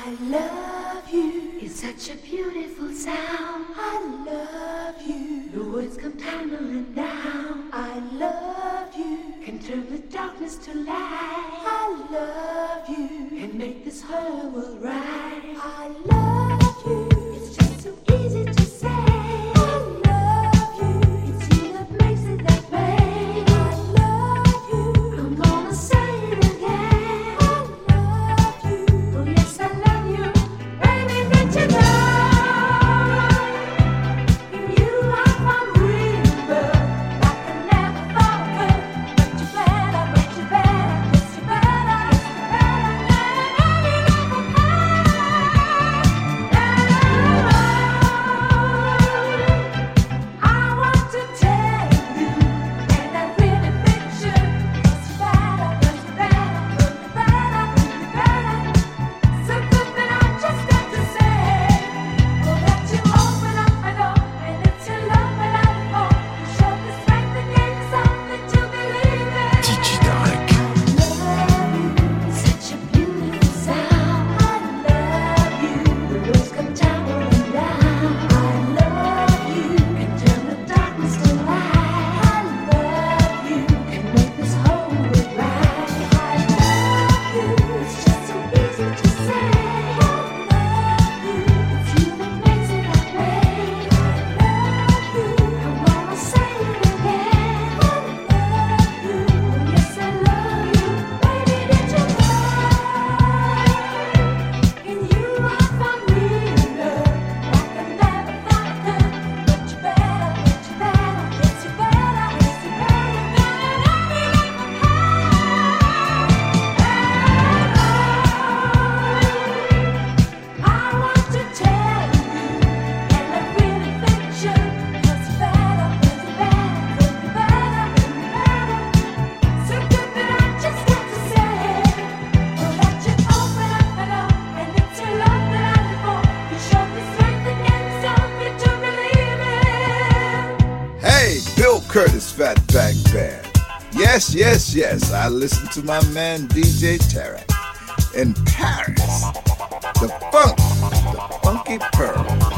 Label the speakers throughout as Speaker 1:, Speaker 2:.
Speaker 1: I love you It's such a beautiful sound. I love you. The words come tumbling down. I love you can turn the darkness to light. I love you Can make this whole world right. I love yes, I
Speaker 2: listen to my man DJ Tarek in Paris. The funk, the funky
Speaker 3: pearl.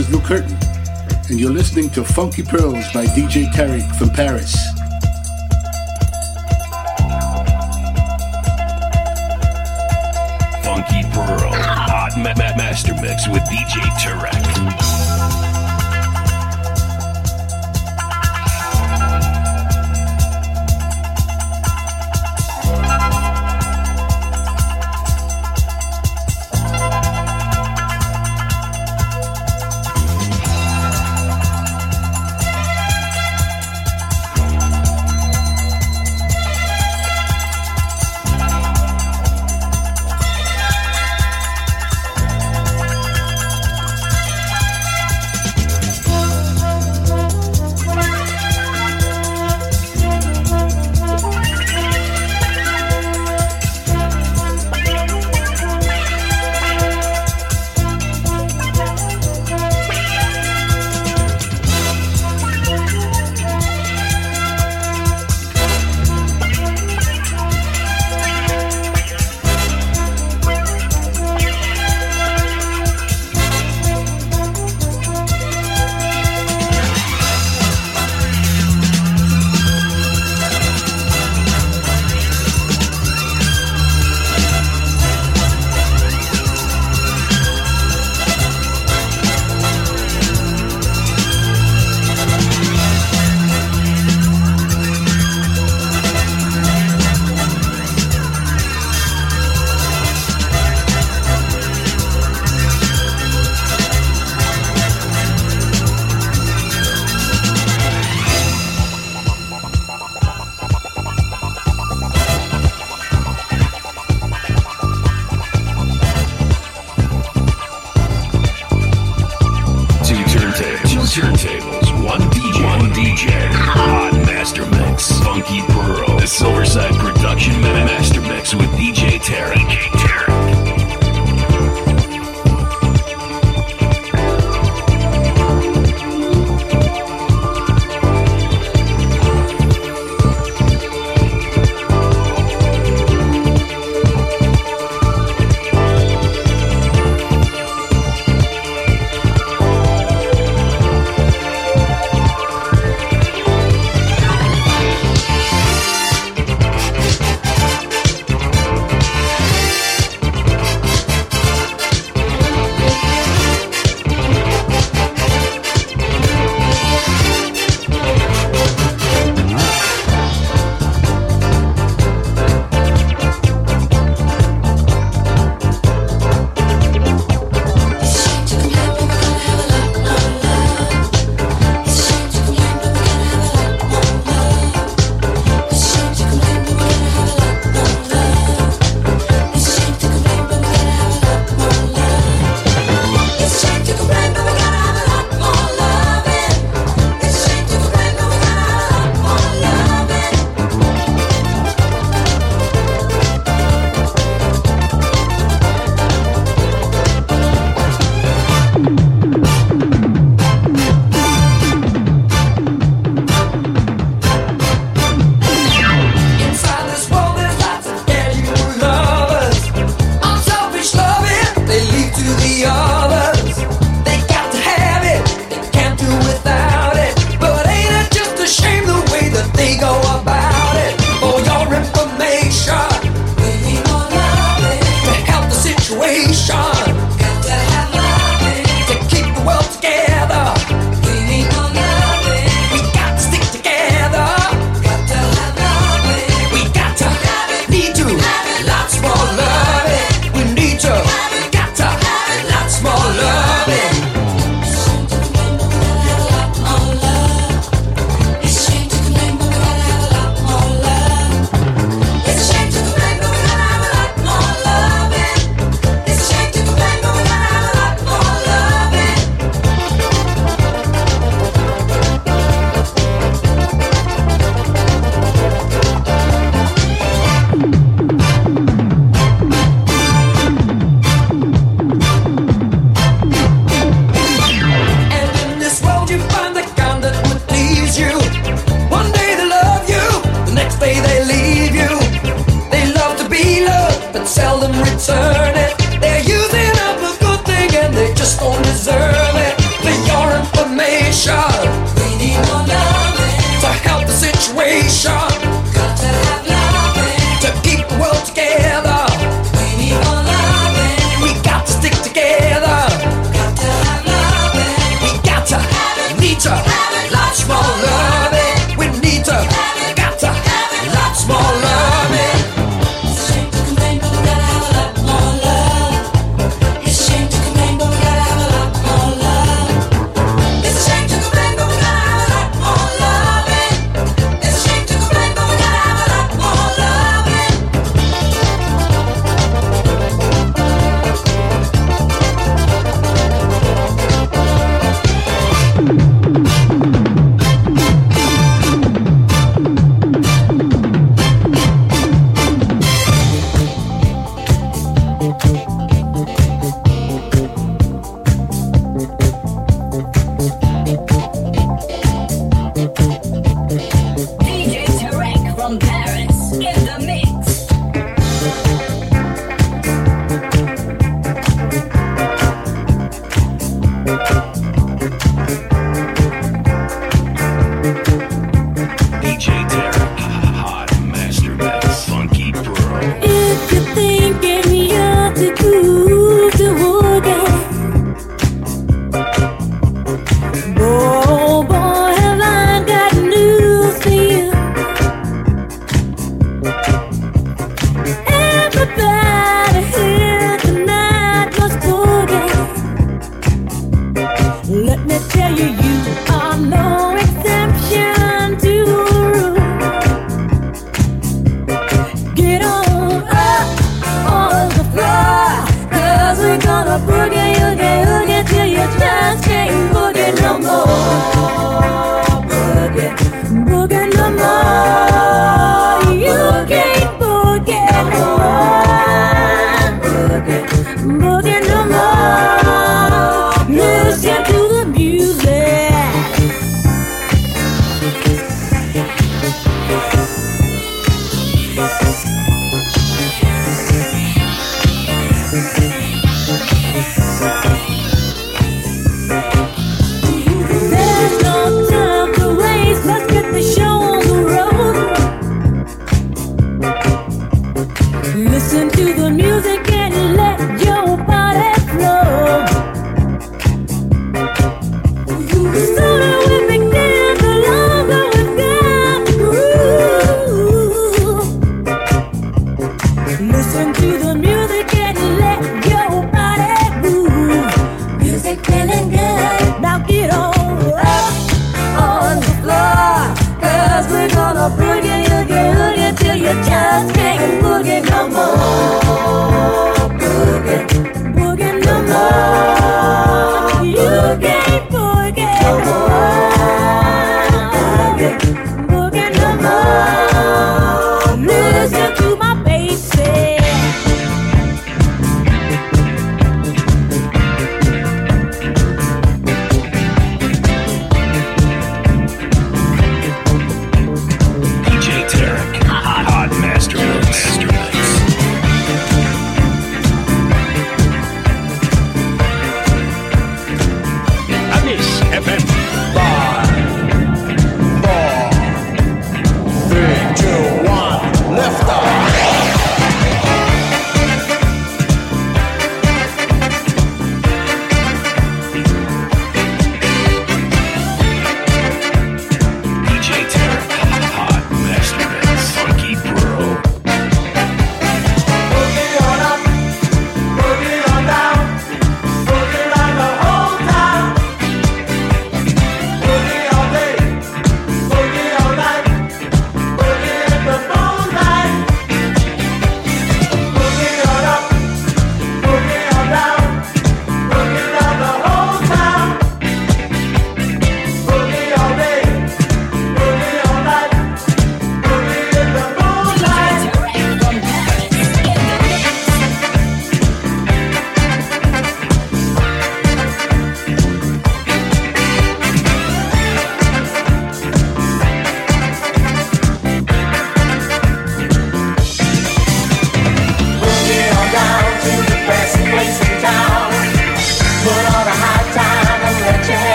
Speaker 3: is Lou Curtin, and you're listening to Funky Pearls by DJ Tarek from Paris.
Speaker 4: Funky Pearl, hot ma- ma- master mix with DJ Tarek. Tarek.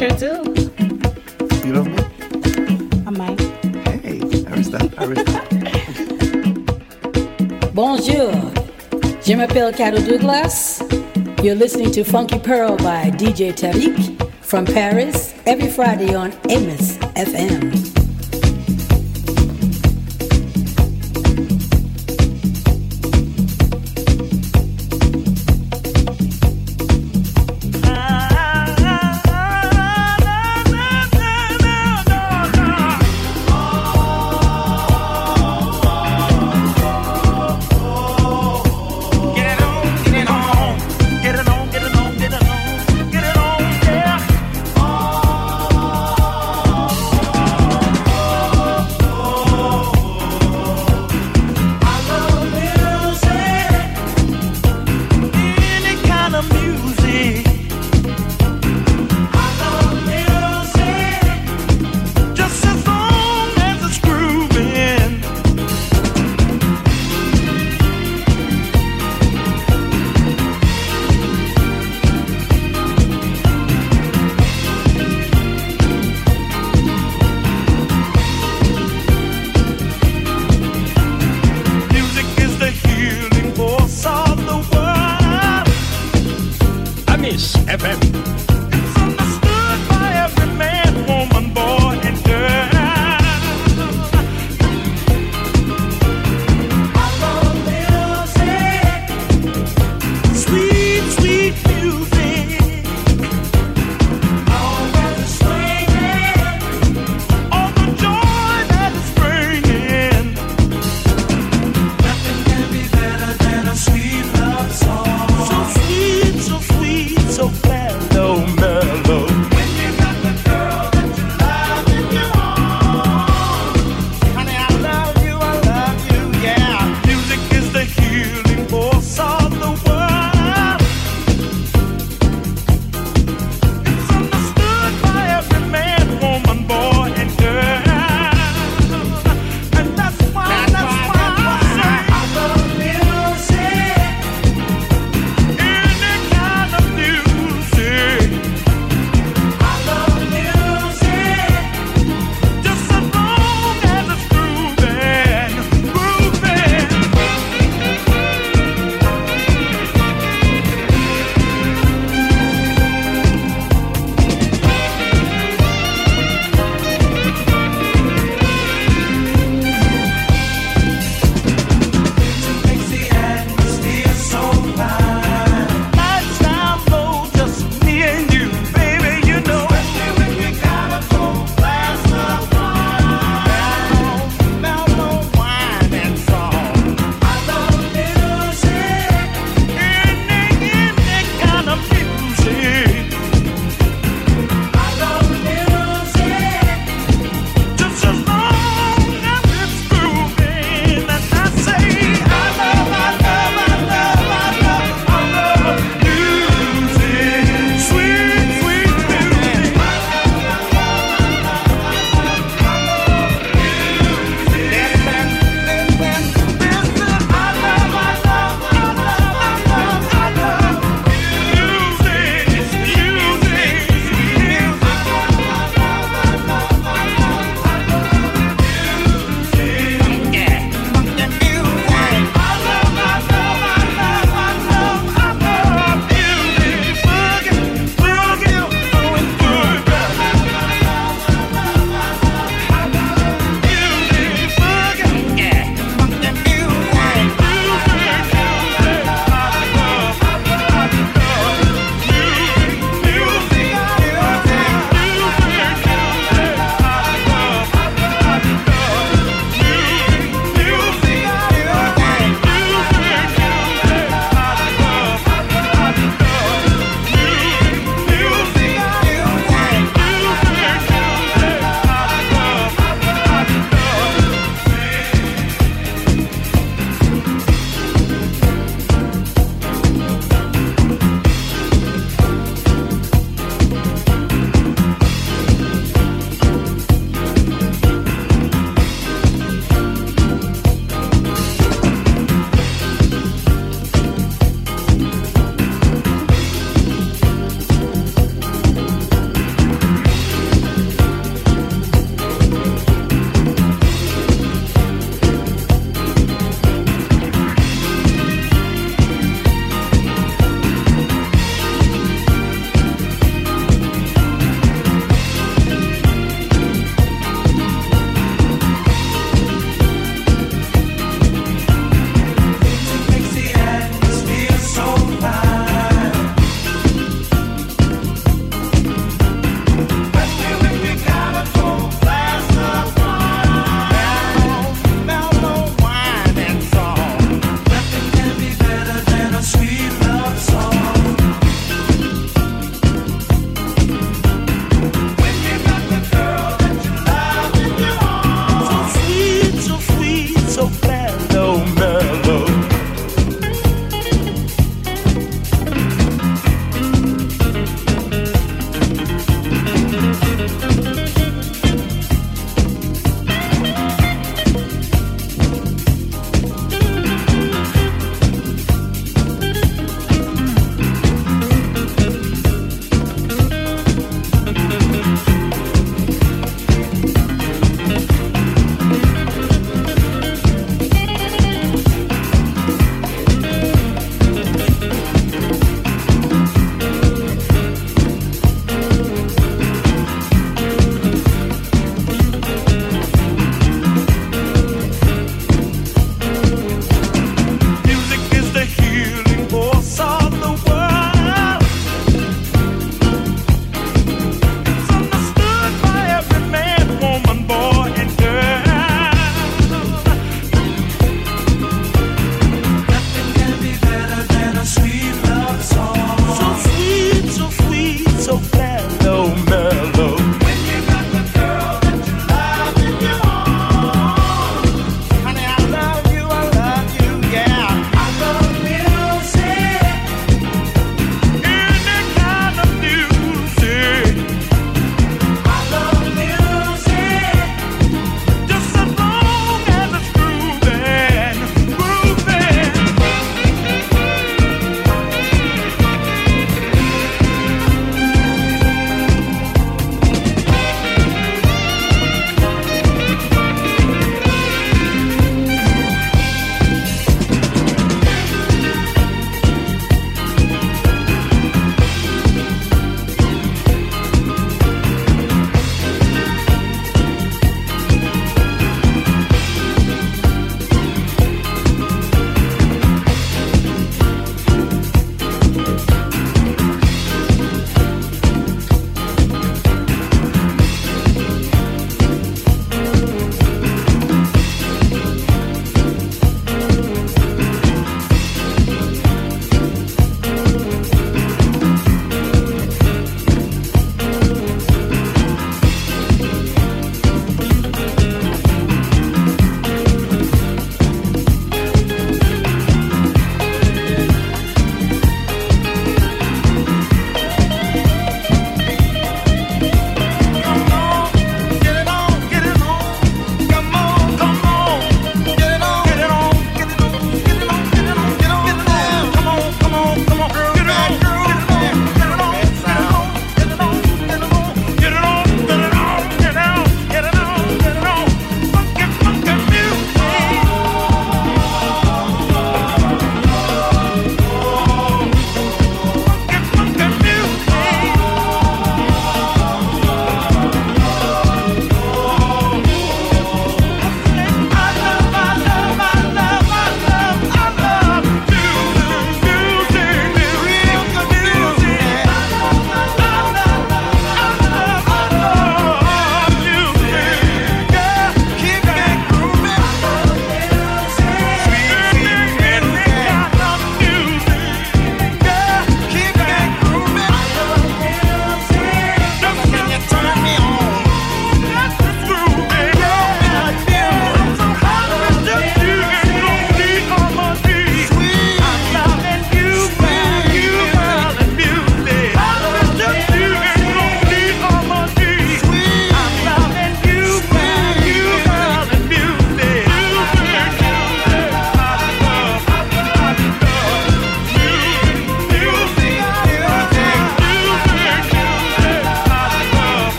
Speaker 5: Sure do.
Speaker 6: You love me?
Speaker 5: I might.
Speaker 6: Hey, I respect, I respect.
Speaker 7: Bonjour, je m'appelle Carol Douglas. You're listening to Funky Pearl by DJ Tarek from Paris every Friday on Amos FM.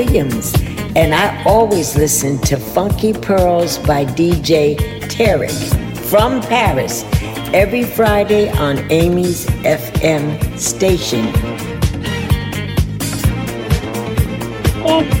Speaker 8: Williams. And I always listen to Funky Pearls by DJ Tarek from Paris every Friday on Amy's FM station. Est-ce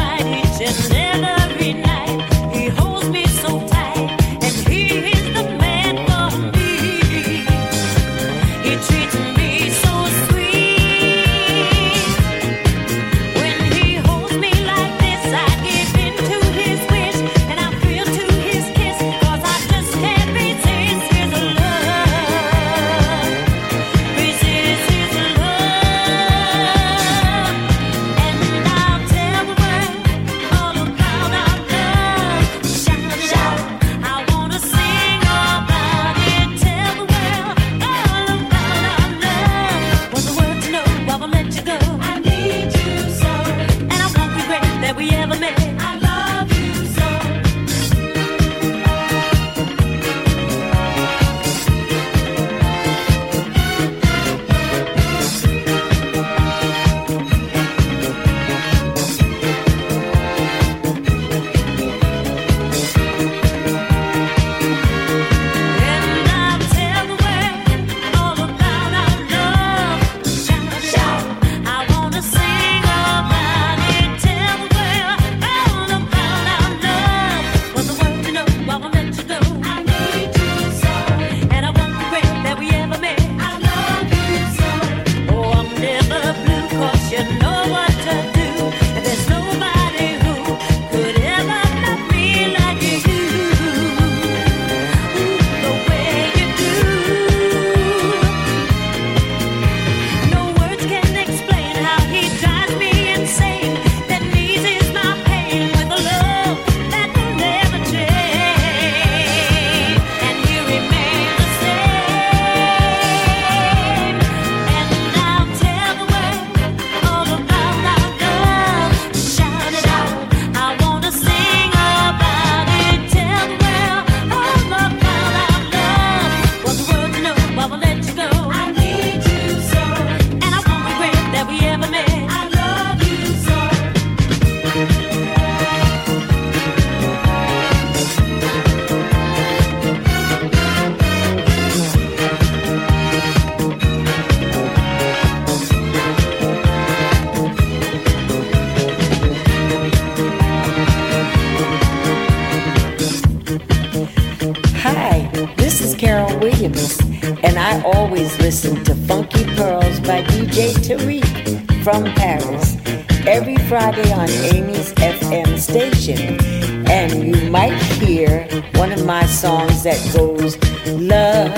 Speaker 8: station. And you might hear one of my songs that goes, Love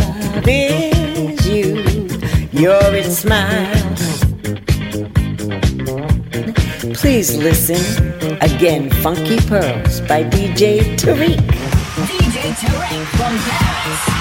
Speaker 8: is you, you're its smile. Please listen again, Funky Pearls by DJ Tarek.
Speaker 9: DJ Tarek from Paris.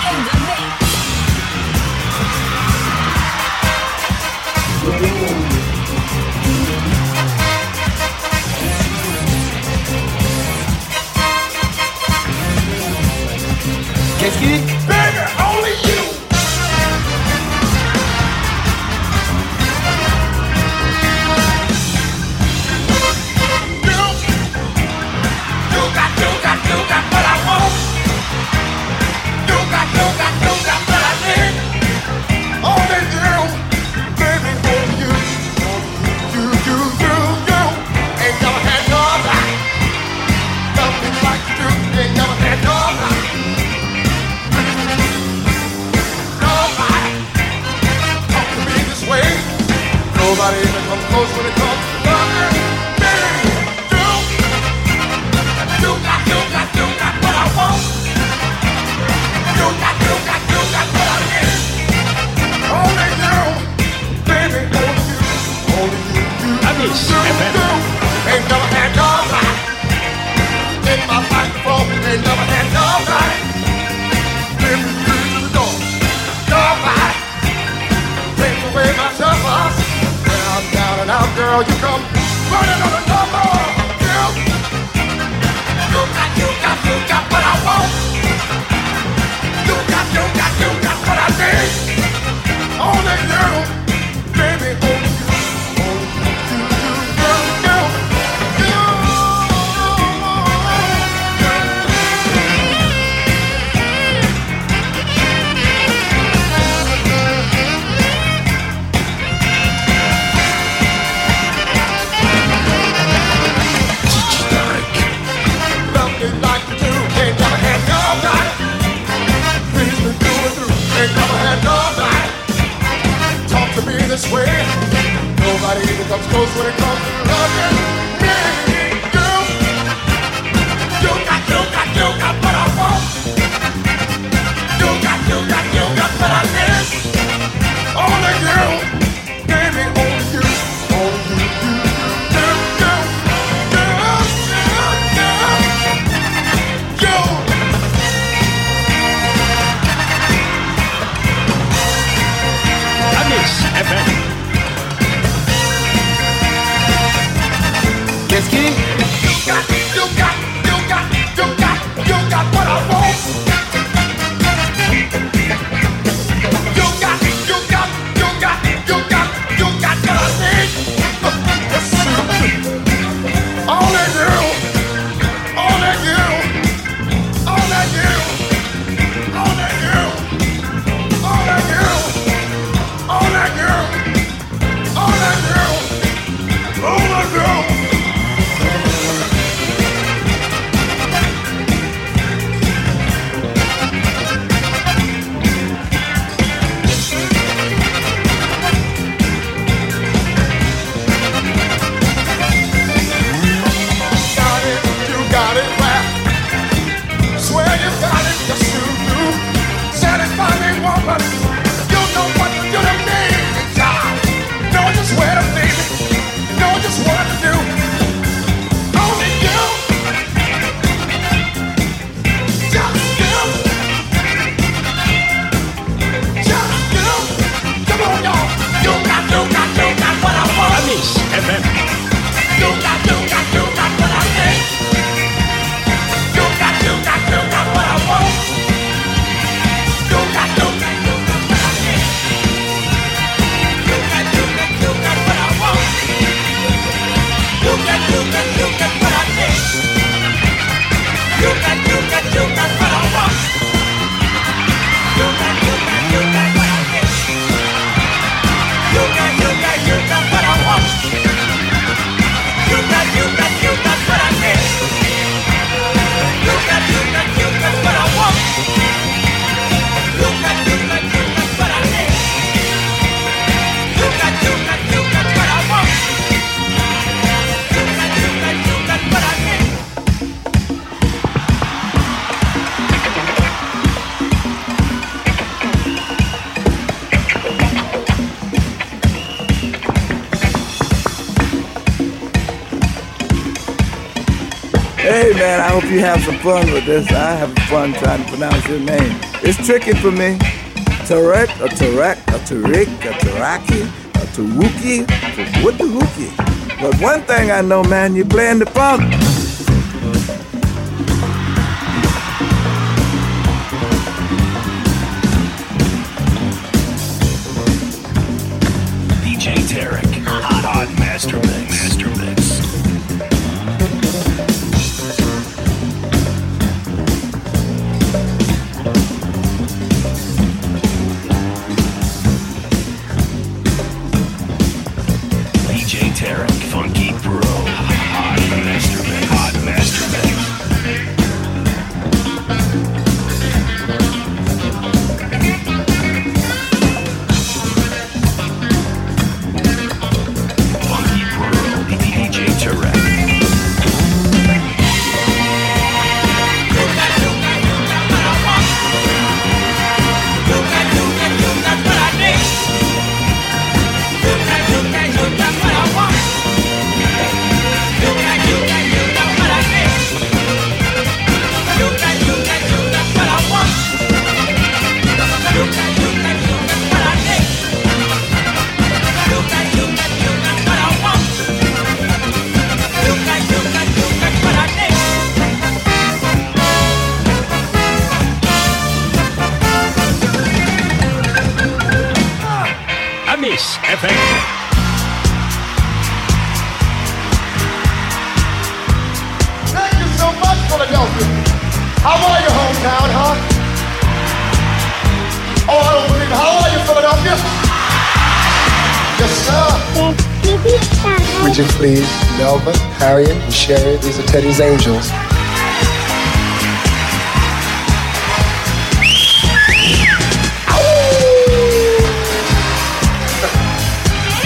Speaker 2: have some fun with this. I have fun trying to pronounce your name. It's tricky for me. Tarek, a Tarek, a Tarek, a Taraki, a Tawuki, a Wutawuki. But one thing I know, man, you're playing the funk.
Speaker 4: carry
Speaker 6: it, you share it. These are Teddy's Angels.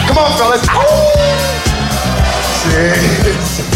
Speaker 6: Come on, fellas.
Speaker 10: See?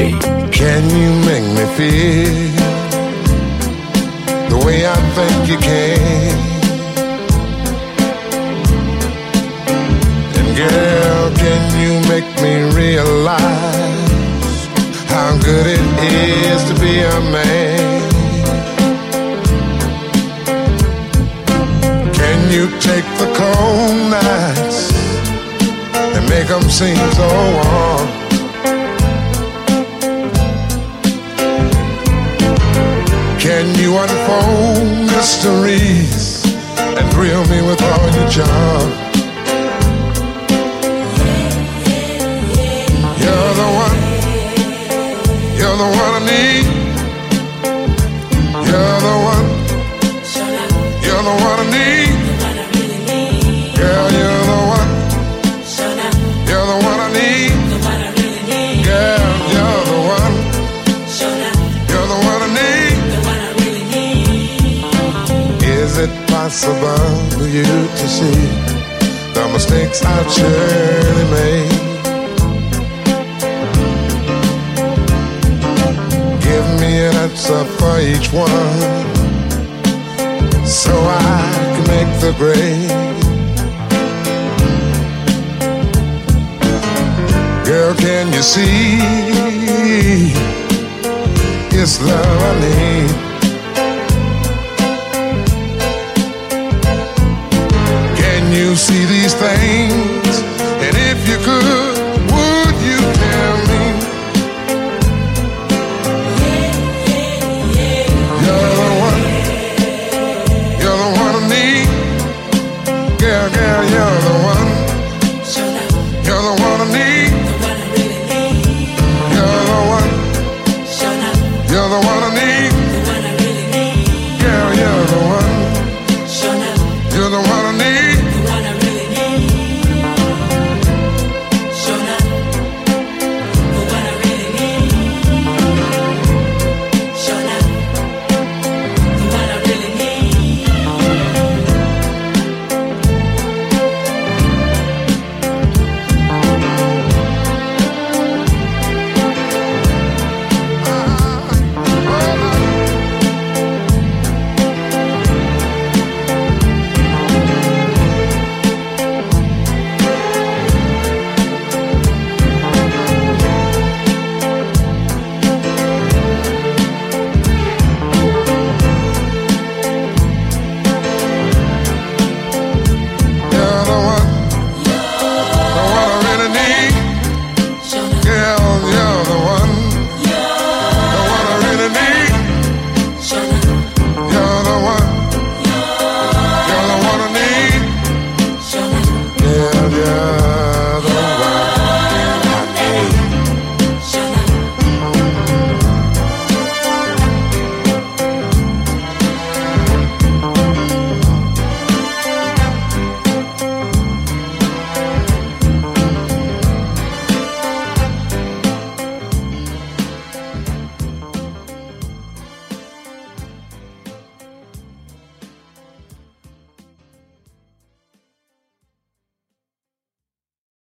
Speaker 11: Can you make me feel the way I think you can? And girl, can you make me realize how good it is to be a man? Can you take the cold nights and make them seem so warm? You unfold mysteries and thrill me with all your charm? You're the one, you're the one it possible for you to see the mistakes I've surely made? Give me an answer for each one so I can make the grade. Girl, can you see it's love I need? See these things